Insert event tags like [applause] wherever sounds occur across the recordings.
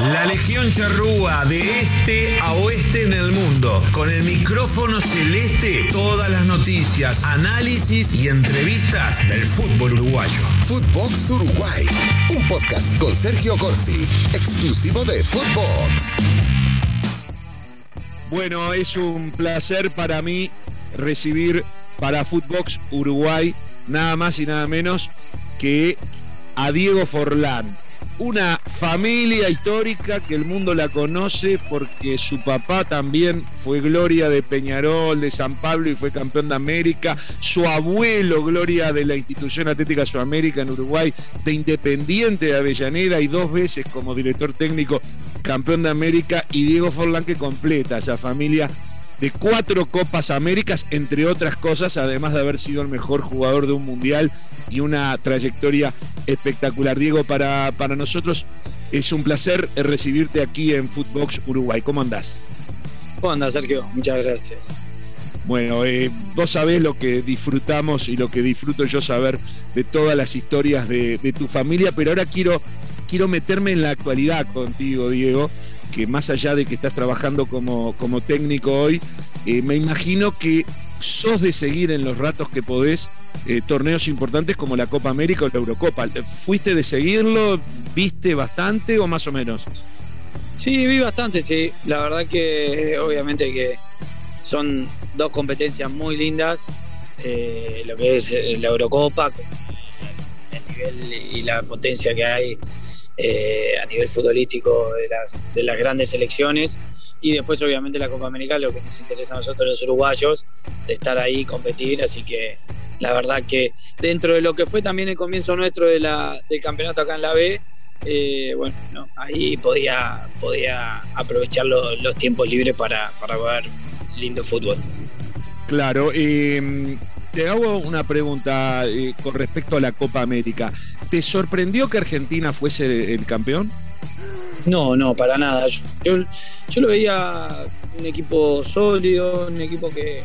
La Legión Charrúa de este a oeste en el mundo. Con el micrófono celeste, todas las noticias, análisis y entrevistas del fútbol uruguayo. Footbox Uruguay, un podcast con Sergio Corsi, exclusivo de Footbox. Bueno, es un placer para mí recibir para Footbox Uruguay nada más y nada menos que a Diego Forlán una familia histórica que el mundo la conoce porque su papá también fue Gloria de Peñarol, de San Pablo y fue campeón de América, su abuelo Gloria de la institución Atlética Sudamérica en Uruguay, de Independiente de Avellaneda y dos veces como director técnico campeón de América. Y Diego Forlán que completa esa familia de cuatro Copas Américas, entre otras cosas, además de haber sido el mejor jugador de un mundial y una trayectoria espectacular. Diego, para, para nosotros es un placer recibirte aquí en Footbox Uruguay. ¿Cómo andás? ¿Cómo andás, Sergio? Muchas gracias. Bueno, eh, vos sabés lo que disfrutamos y lo que disfruto yo saber de todas las historias de, de tu familia, pero ahora quiero quiero meterme en la actualidad contigo, Diego, que más allá de que estás trabajando como, como técnico hoy, eh, me imagino que sos de seguir en los ratos que podés eh, torneos importantes como la Copa América o la Eurocopa. ¿Fuiste de seguirlo? ¿Viste bastante o más o menos? Sí, vi bastante, sí. La verdad que obviamente que son dos competencias muy lindas. Eh, lo que es la Eurocopa, el nivel y la potencia que hay eh, a nivel futbolístico de las, de las grandes selecciones. Y después, obviamente, la Copa América, lo que nos interesa a nosotros los uruguayos, de estar ahí, competir. Así que la verdad que dentro de lo que fue también el comienzo nuestro del campeonato acá en la B, eh, bueno, ahí podía, podía aprovechar los tiempos libres para, para ver lindo fútbol. Claro, eh, te hago una pregunta eh, con respecto a la Copa América. ¿Te sorprendió que Argentina fuese el campeón? No, no, para nada. Yo, yo lo veía un equipo sólido, un equipo que,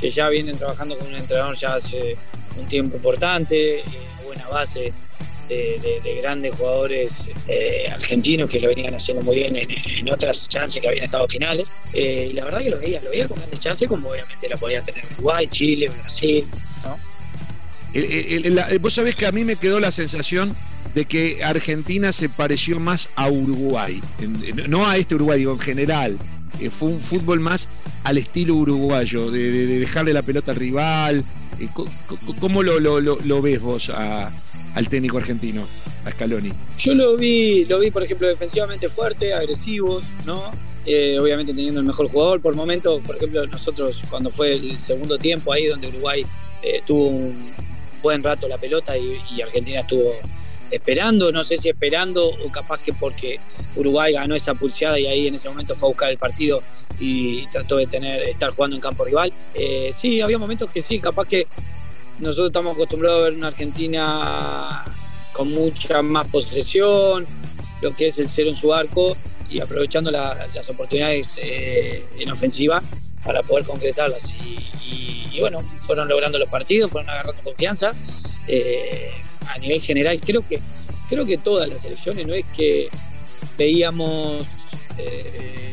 que ya vienen trabajando con un entrenador ya hace un tiempo importante, eh, buena base de, grandes jugadores eh, argentinos que lo venían haciendo muy bien en, otras chances que habían estado finales. Eh, y la verdad que lo veía, lo veía con grandes chances, como obviamente la podía tener Uruguay, Chile, Brasil. vos sabés que a mí me quedó la sensación de que Argentina se pareció más a Uruguay, no a este Uruguay, digo, en general. Eh, fue un fútbol más al estilo uruguayo, de, dejarle la pelota al rival. ¿Cómo lo, ves vos al técnico argentino, a Scaloni? Yo lo vi, lo vi, por ejemplo, defensivamente fuerte, agresivos, ¿no? Eh, obviamente teniendo el mejor jugador. Por momento, por ejemplo, nosotros cuando fue el segundo tiempo ahí donde Uruguay eh, tuvo un buen rato la pelota y, Argentina estuvo esperando, no sé si esperando o capaz que porque Uruguay ganó esa pulseada y ahí en ese momento fue a buscar el partido y trató de tener estar jugando en campo rival. Eh, sí, había momentos que sí, capaz que nosotros estamos acostumbrados a ver una Argentina con mucha más posesión, lo que es el cero en su arco y aprovechando las oportunidades eh, en ofensiva para poder concretarlas. Y, bueno, fueron logrando los partidos, fueron agarrando confianza. Eh, a nivel general, creo que, creo que todas las elecciones no es que veíamos eh,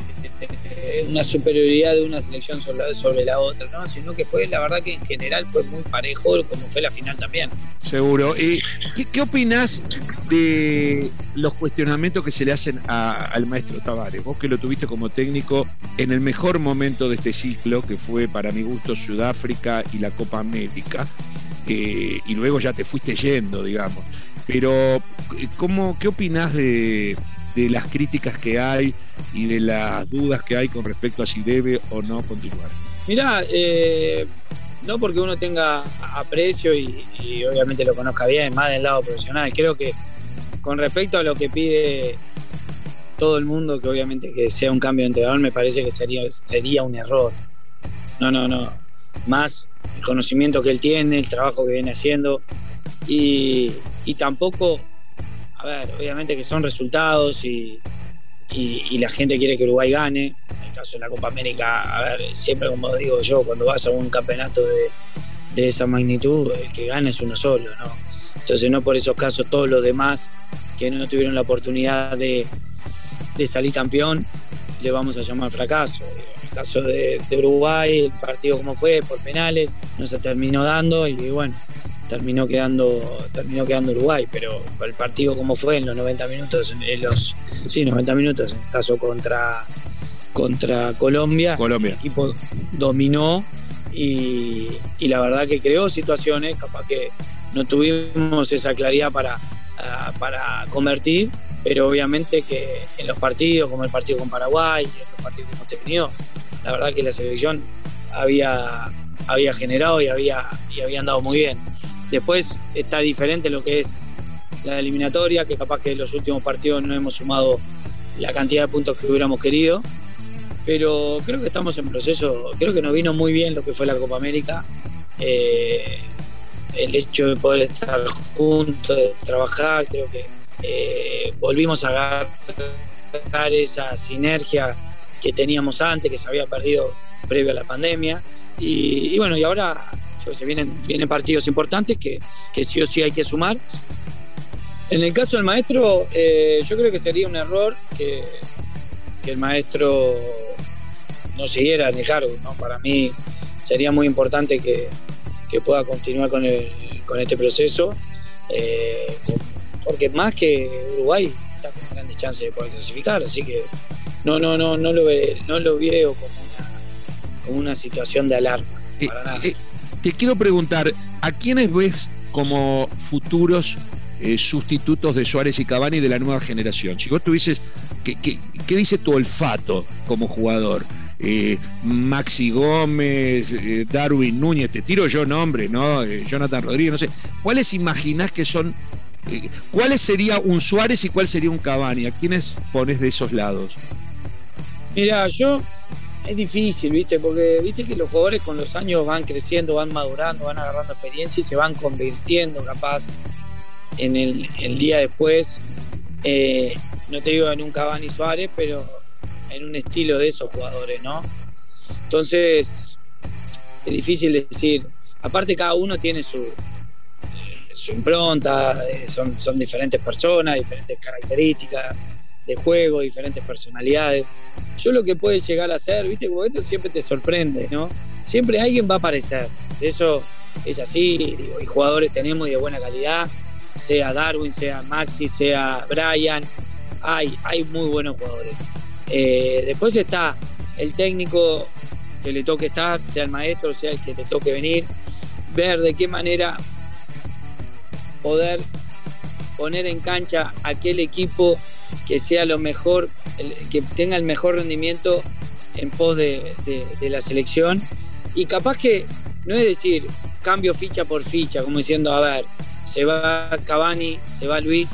una superioridad de una selección sobre la, otra, ¿no? sino que fue, la verdad que en general fue muy parejo, como fue la final también. Seguro. ¿Y qué, qué opinás de los cuestionamientos que se le hacen al maestro Tavares? Vos que lo tuviste como técnico en el mejor momento de este ciclo, que fue para mi gusto Sudáfrica y la Copa América. Eh, y luego ya te fuiste yendo, digamos. Pero, ¿cómo, ¿qué opinás de, de las críticas que hay y de las dudas que hay con respecto a si debe o no continuar? Mirá, eh, no porque uno tenga aprecio y, obviamente lo conozca bien, más del lado profesional, creo que con respecto a lo que pide todo el mundo, que obviamente que sea un cambio de entrenador, me parece que sería, sería un error. No, no, no. Más el conocimiento que él tiene, el trabajo que viene haciendo y, y tampoco a ver, obviamente que son resultados y, la gente quiere que Uruguay gane. En el caso de la Copa América, a ver, siempre como digo yo, cuando vas a un campeonato de, esa magnitud, el que gana es uno solo, ¿no? Entonces no por esos casos todos los demás que no tuvieron la oportunidad de salir campeón, le vamos a llamar fracaso. En el caso de, Uruguay, el partido como fue, por penales, no se terminó dando y bueno, terminó quedando, terminó quedando Uruguay, pero el partido como fue en los 90 minutos, en los sí, 90 minutos, en el caso contra, contra Colombia, Colombia, el equipo dominó y, y, la verdad que creó situaciones, capaz que no tuvimos esa claridad para, ah, para convertir, pero obviamente que en los partidos, como el partido con Paraguay y otros partidos que hemos tenido, la verdad que la selección había, había generado y había, y había andado muy bien. Después está diferente lo que es la eliminatoria, que capaz que en los últimos partidos no hemos sumado la cantidad de puntos que hubiéramos querido, pero creo que estamos en proceso, creo que nos vino muy bien lo que fue la Copa América. Eh, el hecho de poder estar juntos, de trabajar, creo que eh, volvimos a agarrar esa sinergia que teníamos antes, que se había perdido previo a la pandemia. Y, bueno, y ahora se vienen, vienen partidos importantes que, que, sí o sí hay que sumar. En el caso del maestro, eh, yo creo que sería un error que, el maestro no siguiera en el. ¿no? Para mí sería muy importante que, que pueda continuar con, el, con este proceso, eh, porque más que Uruguay está con grandes chances de poder clasificar, así que no, no, no, no lo, no lo veo como como una situación de alarma. Eh. Eh, te quiero preguntar, ¿a quiénes ves como futuros eh, sustitutos de Suárez y Cavani de la nueva generación? Si vos tuvieses, ¿qué, qué, qué dice tu olfato como jugador? Eh, Maxi Gómez, eh, Darwin Núñez, te tiro yo nombre, ¿no? Eh, Jonathan Rodríguez, no sé. ¿Cuáles imaginás que son, eh, cuáles sería un Suárez y cuál sería un Cavani? ¿A quiénes pones de esos lados? Mira, yo es difícil, ¿viste? Porque viste que los jugadores con los años van creciendo, van madurando, van agarrando experiencia y se van convirtiendo capaz en el, día después. no te digo en un Cavani Suárez, pero en un estilo de esos jugadores, ¿no? Entonces, es difícil decir. Aparte, cada uno tiene su, eh, impronta, eh, son diferentes personas, diferentes características de juego, diferentes personalidades. Yo lo que puede llegar a ser, viste, como esto siempre te sorprende, ¿no? Siempre alguien va a aparecer. Eso es así, y jugadores tenemos de buena calidad, sea Darwin, sea Maxi, sea Brian, hay, hay muy buenos jugadores. Eh, después está el técnico que le toque estar, sea el maestro, sea el que te toque venir, ver de qué manera poder poner en cancha aquel equipo que sea lo mejor, que tenga el mejor rendimiento en pos de, la selección. Y capaz que no es decir cambio ficha por ficha, como diciendo, a ver, se va Cavani, se va Luis,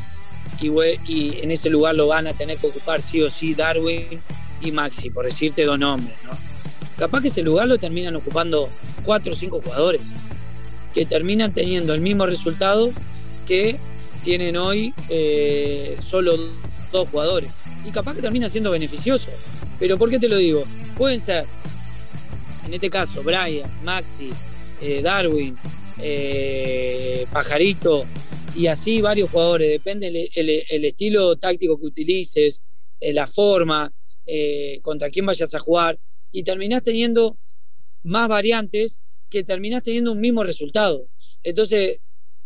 y, en ese lugar lo van a tener que ocupar sí o sí Darwin y Maxi, por decirte dos nombres, ¿no? Capaz que ese lugar lo terminan ocupando cuatro o cinco jugadores que terminan teniendo el mismo resultado que tienen hoy eh, solo dos jugadores. Y capaz que termina siendo beneficioso. Pero ¿por qué te lo digo? Pueden ser, en este caso, Brian, Maxi, eh, Darwin, eh, Pajarito, y así varios jugadores, depende el, estilo táctico que utilices, eh, la forma, contra quién vayas a jugar, y terminás teniendo más variantes que terminás teniendo un mismo resultado. Entonces,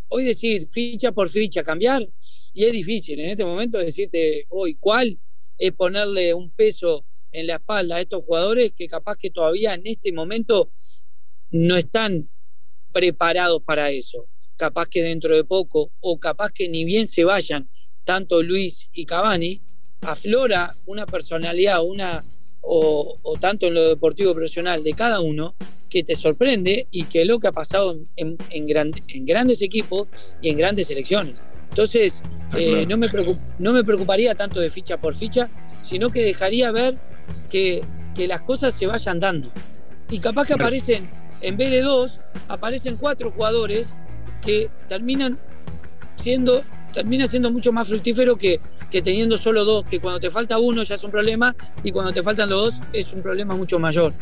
hoy decir ficha por ficha, cambiar, y es difícil en este momento decirte hoy cuál es ponerle un peso en la espalda a estos jugadores que capaz que todavía en este momento no están preparados para eso. Capaz que dentro de poco, o capaz que ni bien se vayan tanto Luis y Cavani, aflora una personalidad, una, o, tanto en lo deportivo profesional de cada uno, que te sorprende y que es lo que ha pasado en, en, grandes equipos y en grandes selecciones. Entonces, eh, no, me no me preocuparía tanto de ficha por ficha, sino que dejaría ver que, que las cosas se vayan dando. Y capaz que aparecen, en vez de dos, aparecen cuatro jugadores que terminan siendo, termina siendo mucho más fructífero que, que teniendo solo dos, que cuando te falta uno ya es un problema y cuando te faltan los dos es un problema mucho mayor.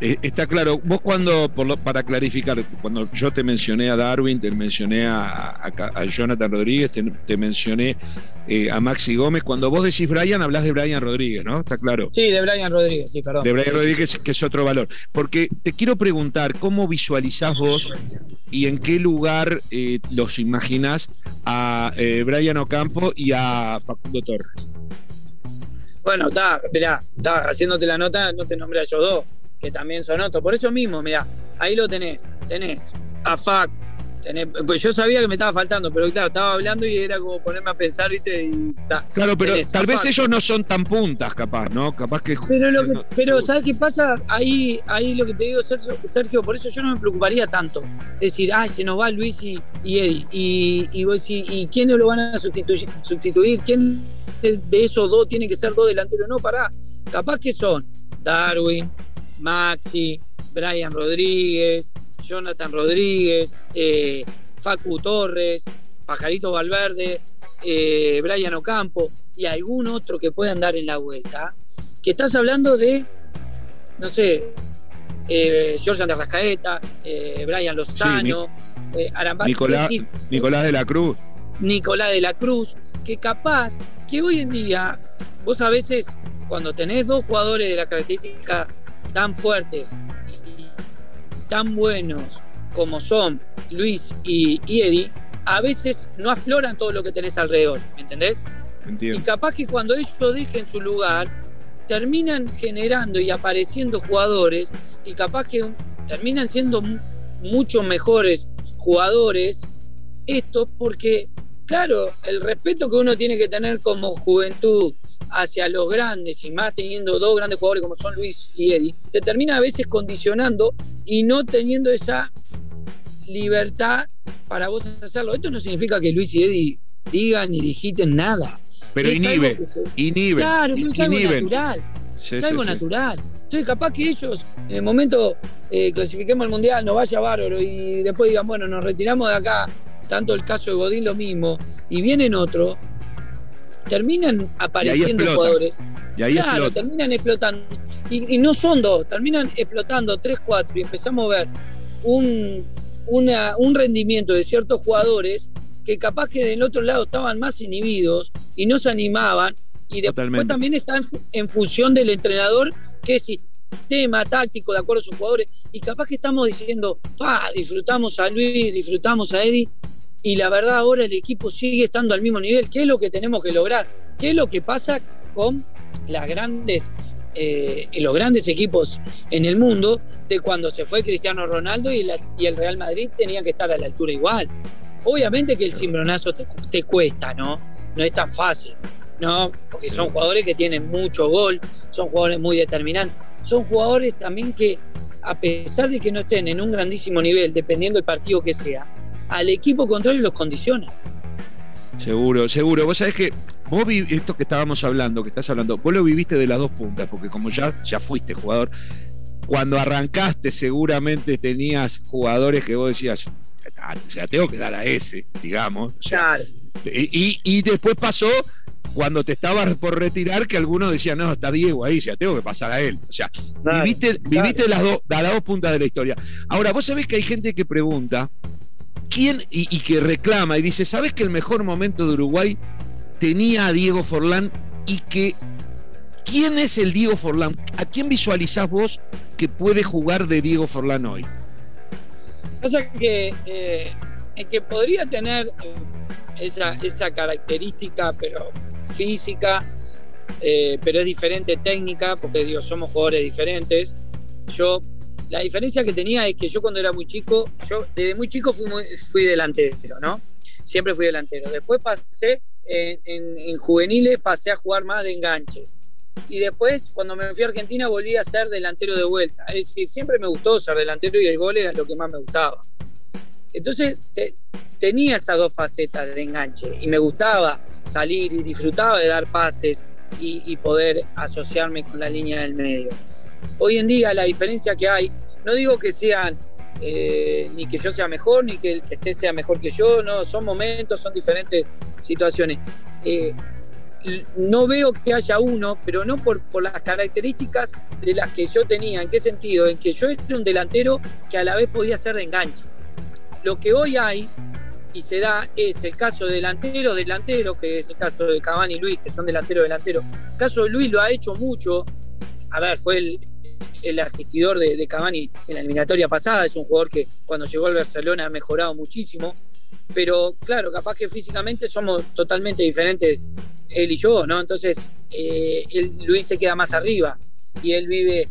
Eh, está claro, vos cuando, para clarificar, cuando yo te mencioné a Darwin, te mencioné a, Jonathan Rodríguez, te, mencioné eh, a Maxi Gómez, cuando vos decís Brian, hablas de Brian Rodríguez, ¿no? Está claro. Sí, de Brian Rodríguez, sí, perdón. De Brian Rodríguez, que es otro valor. Porque te quiero preguntar, ¿cómo visualizás vos y en qué lugar eh, los imaginás a Brian Ocampo y a Facundo Torres? Bueno, está, mirá, está haciéndote la nota, no te nombré a ellos dos que también son otros. Por eso mismo, mira, ahí lo tenés. Tenés a FAC, pues yo sabía que me estaba faltando, pero claro, estaba hablando y era como ponerme a pensar, ¿viste? Y, claro, pero tal vez ellos no son tan puntas, capaz, ¿no? Capaz que. Pero, pero ¿sabes qué pasa? Ahí, ahí lo que te digo, Sergio, por eso yo no me preocuparía tanto. Es decir, ay, se nos va Luis y, y Eddie. Y, y vos decís, ¿y quiénes lo van a sustituir? sustituir? ¿Quién de esos dos tiene que ser dos delanteros? No, pará. Capaz que son Darwin, Maxi, Brian Rodríguez, Jonathan Rodríguez, eh, Facu Torres, Pajarito Valverde, eh, Brian Ocampo y algún otro que pueda andar en la vuelta, que estás hablando de, no sé, eh, Jorge de Rascaeta, eh, Brian Lozano, Nicolás, Nicolás de la Cruz. Nicolás de la Cruz, que capaz que hoy en día, vos a veces, cuando tenés dos jugadores de la característica tan fuertes y tan buenos como son Luis y, Eddie, a veces no afloran todo lo que tenés alrededor, ¿me entendés? Y capaz que cuando ellos dejen su lugar, terminan generando y apareciendo jugadores y capaz que terminan siendo mucho mejores jugadores esto porque Claro, el respeto que uno tiene que tener como juventud hacia los grandes y más teniendo dos grandes jugadores como son Luis y Eddie, te termina a veces condicionando y no teniendo esa libertad para vos hacerlo. Esto no significa que Luis y Eddie digan ni digiten nada. Pero inhibe, inhibe. Claro, es algo natural. es algo natural. Entonces, capaz que ellos, en el momento eh, clasifiquemos al mundial, nos vaya bárbaro y después digan, bueno, nos retiramos de acá tanto el caso de Godín lo mismo, y vienen otro, terminan apareciendo jugadores. Y ahí claro, terminan explotando. Y, no son dos, terminan explotando tres, cuatro, y empezamos a ver un, un rendimiento de ciertos jugadores que capaz que del otro lado estaban más inhibidos y no se animaban. Y después también está en, función del entrenador, que sistema táctico de acuerdo a sus jugadores. Y capaz que estamos diciendo, pa, disfrutamos a Luis, disfrutamos a Eddie, y la verdad ahora el equipo sigue estando al mismo nivel. ¿Qué es lo que tenemos que lograr? ¿Qué es lo que pasa con las grandes, eh, los grandes equipos en el mundo de cuando se fue Cristiano Ronaldo y, el Real Madrid tenían que estar a la altura igual? Obviamente que el cimbronazo te, cuesta, ¿no? No es tan fácil, ¿no? Porque son jugadores que tienen mucho gol, son jugadores muy determinantes, son jugadores también que a pesar de que no estén en un grandísimo nivel, dependiendo del partido que sea, al equipo contrario los condiciona. Seguro, seguro. Vos sabés que vos esto que estábamos hablando, que estás hablando, vos lo viviste de las dos puntas, porque como ya, ya fuiste jugador, cuando arrancaste seguramente tenías jugadores que vos decías, ya tengo que dar a ese, digamos. claro. Y, y, después pasó cuando te estabas por retirar que algunos decían, no, está Diego ahí, ya tengo que pasar a él. O sea, viviste, viviste las, dos las dos puntas de la historia. Ahora, vos sabés que hay gente que pregunta, ¿Quién, y, que reclama y dice, ¿sabes que el mejor momento de Uruguay tenía a Diego Forlán y que ¿quién es el Diego Forlán? ¿A quién visualizás vos que puede jugar de Diego Forlán hoy? Pasa que, eh, que podría tener eh, esa, esa, característica, pero física, eh, pero es diferente técnica, porque digo, somos jugadores diferentes. Yo la diferencia que tenía es que yo cuando era muy chico, yo desde muy chico fui, fui delantero, ¿no? Siempre fui delantero. Después pasé, en, juveniles pasé a jugar más de enganche. Y después, cuando me fui a Argentina, volví a ser delantero de vuelta. Es decir, siempre me gustó ser delantero y el gol era lo que más me gustaba. Entonces, tenía esas dos facetas de enganche y me gustaba salir y disfrutaba de dar pases y, poder asociarme con la línea del medio. Hoy en día la diferencia que hay, no digo que sean eh, ni que yo sea mejor, ni que el que esté sea mejor que yo, no, son momentos, son diferentes situaciones. Eh, no veo que haya uno, pero no por, por las características de las que yo tenía. ¿En qué sentido? En que yo era un delantero que a la vez podía ser de enganche. Lo que hoy hay y se da es el caso de delantero, delantero, que es el caso de Cavani y Luis, que son delantero, delantero. El caso de Luis lo ha hecho mucho. A ver, fue el, asistidor de, de, Cavani en la eliminatoria pasada. Es un jugador que cuando llegó al Barcelona ha mejorado muchísimo. Pero claro, capaz que físicamente somos totalmente diferentes él y yo, ¿no? Entonces, eh, Luis se queda más arriba y él vive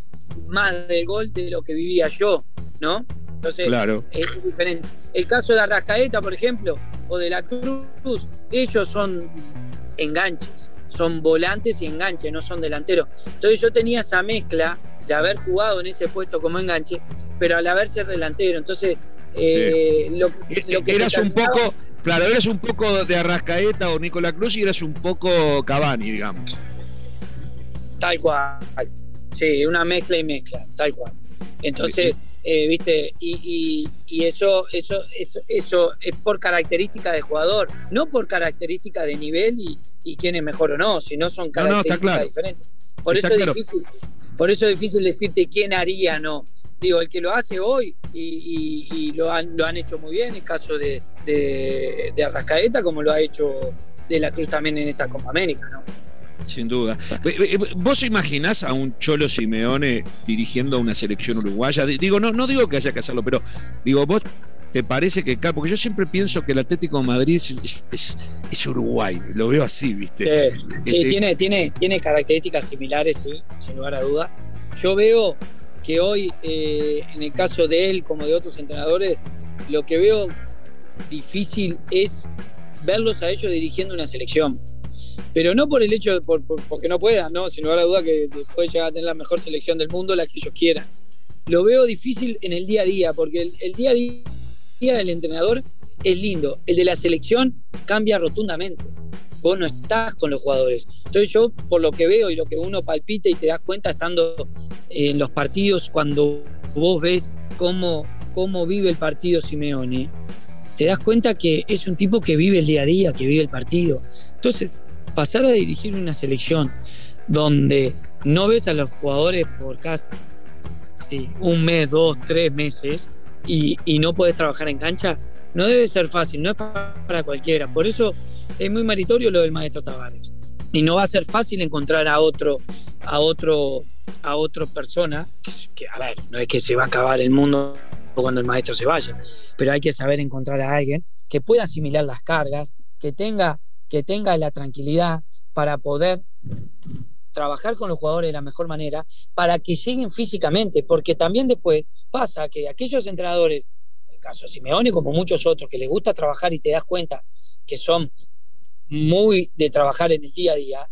más de gol de lo que vivía yo, ¿no? Entonces, claro. es diferente. El caso de Arrascaeta, por ejemplo, o de la Cruz, ellos son enganches, son volantes y enganches, no son delanteros. Entonces yo tenía esa mezcla de haber jugado en ese puesto como enganche, pero al haber ser delantero. Entonces, eh, lo, que... Eras un poco Claro, eres un poco de Arrascaeta o Nicolás Cruz y eres un poco Cavani, digamos. Tal cual. Sí, una mezcla y mezcla, tal cual. Entonces, eh, viste, y, eso, eso, eso, eso es por característica de jugador, no por característica de nivel y, quién es mejor o no, sino son características diferentes. Por eso, es difícil, por eso es difícil decirte quién haría, no digo, el que lo hace hoy y, lo, han, lo han hecho muy bien, el caso de, de, Arrascaeta, como lo ha hecho De la Cruz también en esta Copa América, ¿no? Sin duda. ¿Vos imaginás a un Cholo Simeone dirigiendo a una selección uruguaya? Digo, no, no digo que haya que hacerlo, pero digo, vos te parece que porque yo siempre pienso que el Atlético de Madrid es, Uruguay, lo veo así, ¿viste? Sí, este tiene, tiene, tiene características similares, sí, sin lugar a duda. Yo veo que hoy, eh, en el caso de él como de otros entrenadores, lo que veo difícil es verlos a ellos dirigiendo una selección. Pero no por el hecho de por, porque no puedan, ¿no? sin lugar a duda que puede llegar a tener la mejor selección del mundo, la que ellos quieran. Lo veo difícil en el día a día, porque el, el día a día del entrenador es lindo, el de la selección cambia rotundamente vos no estás con los jugadores. Entonces yo, por lo que veo y lo que uno palpita y te das cuenta estando en los partidos, cuando vos ves cómo, cómo vive el partido Simeone, te das cuenta que es un tipo que vive el día a día, que vive el partido. Entonces, pasar a dirigir una selección donde no ves a los jugadores por casi un mes, dos, tres meses, y, no puedes trabajar en cancha, no debe ser fácil, no es para cualquiera. Por eso es muy meritorio lo del maestro Tavares. Y no va a ser fácil encontrar a otro, a otro, a otra persona, que, a ver, no es que se va a acabar el mundo cuando el maestro se vaya, pero hay que saber encontrar a alguien que pueda asimilar las cargas, que tenga, que tenga la tranquilidad para poder trabajar con los jugadores de la mejor manera para que lleguen físicamente, porque también después pasa que aquellos entrenadores, en el caso Simeone como muchos otros, que les gusta trabajar y te das cuenta que son muy de trabajar en el día a día,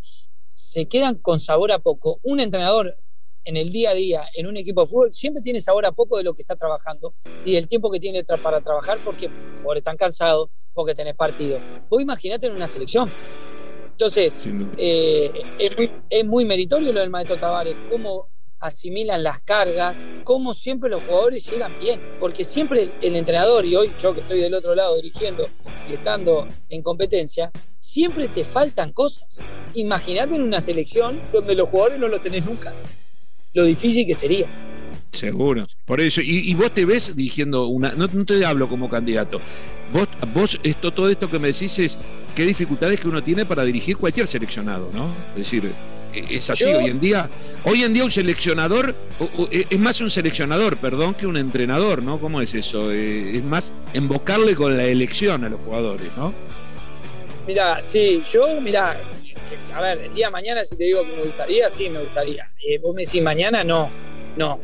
se quedan con sabor a poco. Un entrenador en el día a día en un equipo de fútbol siempre tiene sabor a poco de lo que está trabajando y del tiempo que tiene para trabajar porque los jugadores están cansados, porque tenés partido. Vos imaginate en una selección entonces, eh, es, muy, meritorio lo del maestro Tavares, cómo asimilan las cargas, cómo siempre los jugadores llegan bien, porque siempre el, entrenador, y hoy yo que estoy del otro lado dirigiendo y estando en competencia, siempre te faltan cosas. Imagínate en una selección donde los jugadores no lo tenés nunca, lo difícil que sería. Seguro, por eso. Y, vos te ves dirigiendo una. No, te hablo como candidato. Vos, vos esto, todo esto que me decís es qué dificultades que uno tiene para dirigir cualquier seleccionado, ¿no? Es decir, e, es así hoy en día. Hoy en día un seleccionador e, es más un seleccionador, perdón, que un entrenador, ¿no? ¿Cómo es eso? Eh, es más embocarle con la elección a los jugadores, ¿no? Mira, sí, yo, mira, a ver, el día de mañana si te digo que me gustaría, sí, me gustaría. Eh, vos me decís mañana, no, no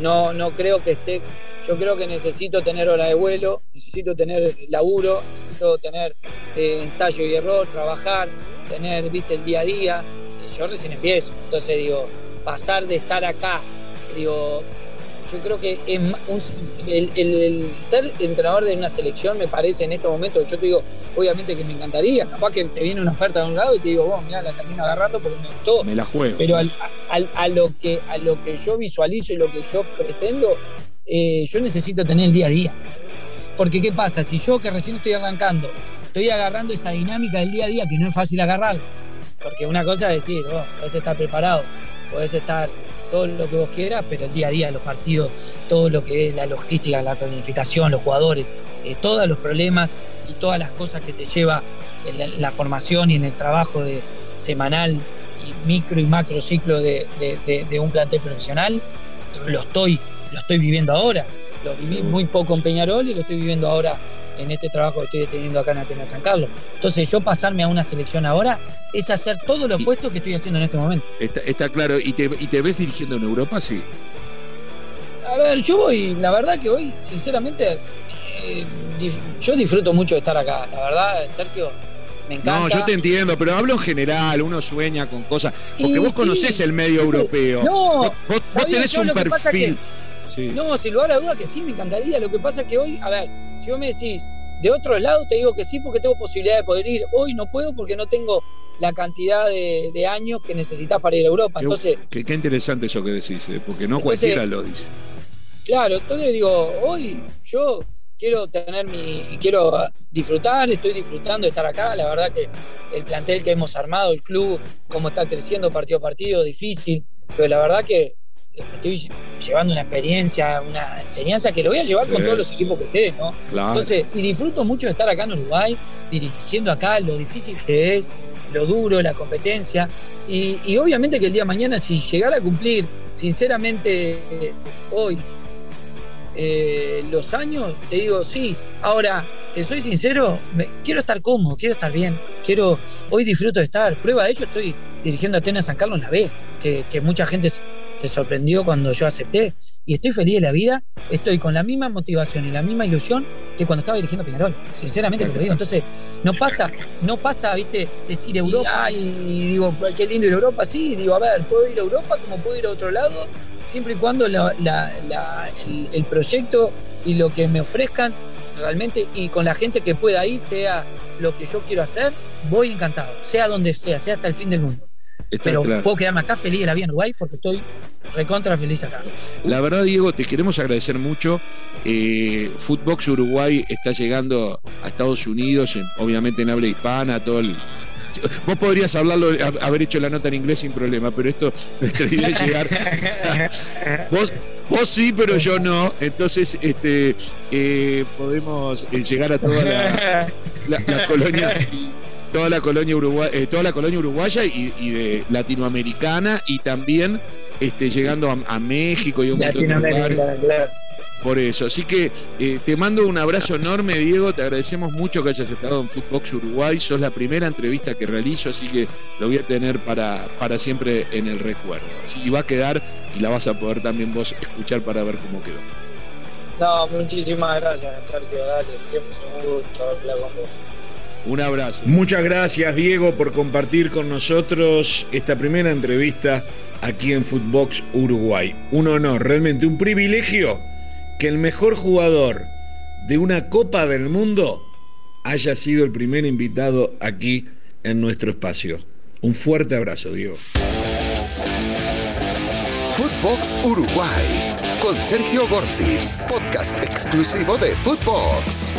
no, no creo que esté. Yo creo que necesito tener hora de vuelo, necesito tener laburo, necesito tener eh, ensayo y error, trabajar, tener, viste, el día a día. Yo recién empiezo. Entonces digo, pasar de estar acá, digo, yo creo que el, ser entrenador de una selección me parece en estos momentos, yo te digo, obviamente que me encantaría, capaz que te viene una oferta de un lado y te digo, bueno, mira, la termino agarrando porque me gustó. Me la juego. Pero a, lo que, a lo que yo visualizo y lo que yo pretendo, eh, yo necesito tener el día a día. Porque ¿qué pasa? Si yo que recién estoy arrancando, estoy agarrando esa dinámica del día a día, que no es fácil agarrar, Porque una cosa es decir, vos podés estar preparado, podés estar todo lo que vos quieras, pero el día a día de los partidos, todo lo que es la logística, la planificación, los jugadores, eh, todos los problemas y todas las cosas que te lleva en la, la formación y en el trabajo de, semanal y micro y macro ciclo de, de, de, un plantel profesional, lo estoy, lo estoy viviendo ahora. Lo viví muy poco en Peñarol y lo estoy viviendo ahora en este trabajo que estoy teniendo acá en Atenas San Carlos. Entonces, yo pasarme a una selección ahora es hacer todo lo opuesto que estoy haciendo en este momento. Está, está claro. ¿Y te, ¿Y te ves dirigiendo en Europa? Sí. A ver, yo voy, la verdad que hoy, sinceramente, eh, yo disfruto mucho de estar acá. La verdad, Sergio, me encanta. No, yo te entiendo, pero hablo en general, uno sueña con cosas. Porque y, vos sí, conocés el medio europeo. No, vos, vos tenés un perfil. Sí. No, sin lugar a duda que sí, me encantaría. Lo que pasa es que hoy, a ver, si vos me decís, de otro lado te digo que sí porque tengo posibilidad de poder ir. Hoy no puedo porque no tengo la cantidad de, de años que necesitas para ir a Europa. Qué, entonces, qué, qué interesante eso que decís, ¿eh? porque no entonces, cualquiera lo dice. Claro, entonces digo, hoy yo quiero tener mi. quiero disfrutar, estoy disfrutando de estar acá. La verdad que el plantel que hemos armado, el club, cómo está creciendo partido a partido, difícil. Pero la verdad que estoy llevando una experiencia, una enseñanza que lo voy a llevar sí. con todos los equipos que esté, ¿no? Claro. Entonces, y disfruto mucho de estar acá en Uruguay, dirigiendo acá, lo difícil que es, lo duro, la competencia. Y, y obviamente que el día de mañana, si llegara a cumplir, sinceramente, eh, hoy, eh, los años, te digo, sí. Ahora, te soy sincero, me, quiero estar cómodo, quiero estar bien. Quiero, hoy disfruto de estar. Prueba de ello, estoy dirigiendo a Atenas San Carlos en la B, que, que mucha gente se sorprendió cuando yo acepté. Y estoy feliz de la vida, estoy con la misma motivación y la misma ilusión que cuando estaba dirigiendo Peñarol. Sinceramente te lo digo. Entonces, no pasa, no pasa, viste, decir Europa y digo, qué lindo ir a Europa. Sí, digo, a ver, puedo ir a Europa como puedo ir a otro lado, siempre y cuando la, la, la, el, el proyecto y lo que me ofrezcan realmente y con la gente que pueda ir sea lo que yo quiero hacer, voy encantado, sea donde sea, sea hasta el fin del mundo. Está pero claro. puedo quedarme acá feliz de la vida en Uruguay porque estoy recontra feliz acá. La verdad, Diego, te queremos agradecer mucho. Eh, Footbox Uruguay está llegando a Estados Unidos, en, obviamente en habla hispana, todo el, Vos podrías hablarlo, haber hecho la nota en inglés sin problema, pero esto, [laughs] nuestra idea es llegar. [laughs] vos, vos sí, pero yo no. Entonces, este, eh, podemos eh, llegar a toda la, la, la colonia toda la colonia uruguaya, eh, toda la colonia uruguaya y, y, de latinoamericana y también este, llegando a, a México y un montón de lugares. Claro. Por eso, así que eh, te mando un abrazo enorme, Diego. Te agradecemos mucho que hayas estado en Footbox Uruguay. Sos la primera entrevista que realizo, así que lo voy a tener para, para siempre en el recuerdo. Así que va a quedar y la vas a poder también vos escuchar para ver cómo quedó. No, muchísimas gracias, Sergio. Dale, siempre es un gusto hablar con vos. Un abrazo. Muchas gracias, Diego, por compartir con nosotros esta primera entrevista aquí en Footbox Uruguay. Un honor, realmente un privilegio que el mejor jugador de una Copa del Mundo haya sido el primer invitado aquí en nuestro espacio. Un fuerte abrazo, Diego. Footbox Uruguay con Sergio Gorsi, podcast exclusivo de Footbox.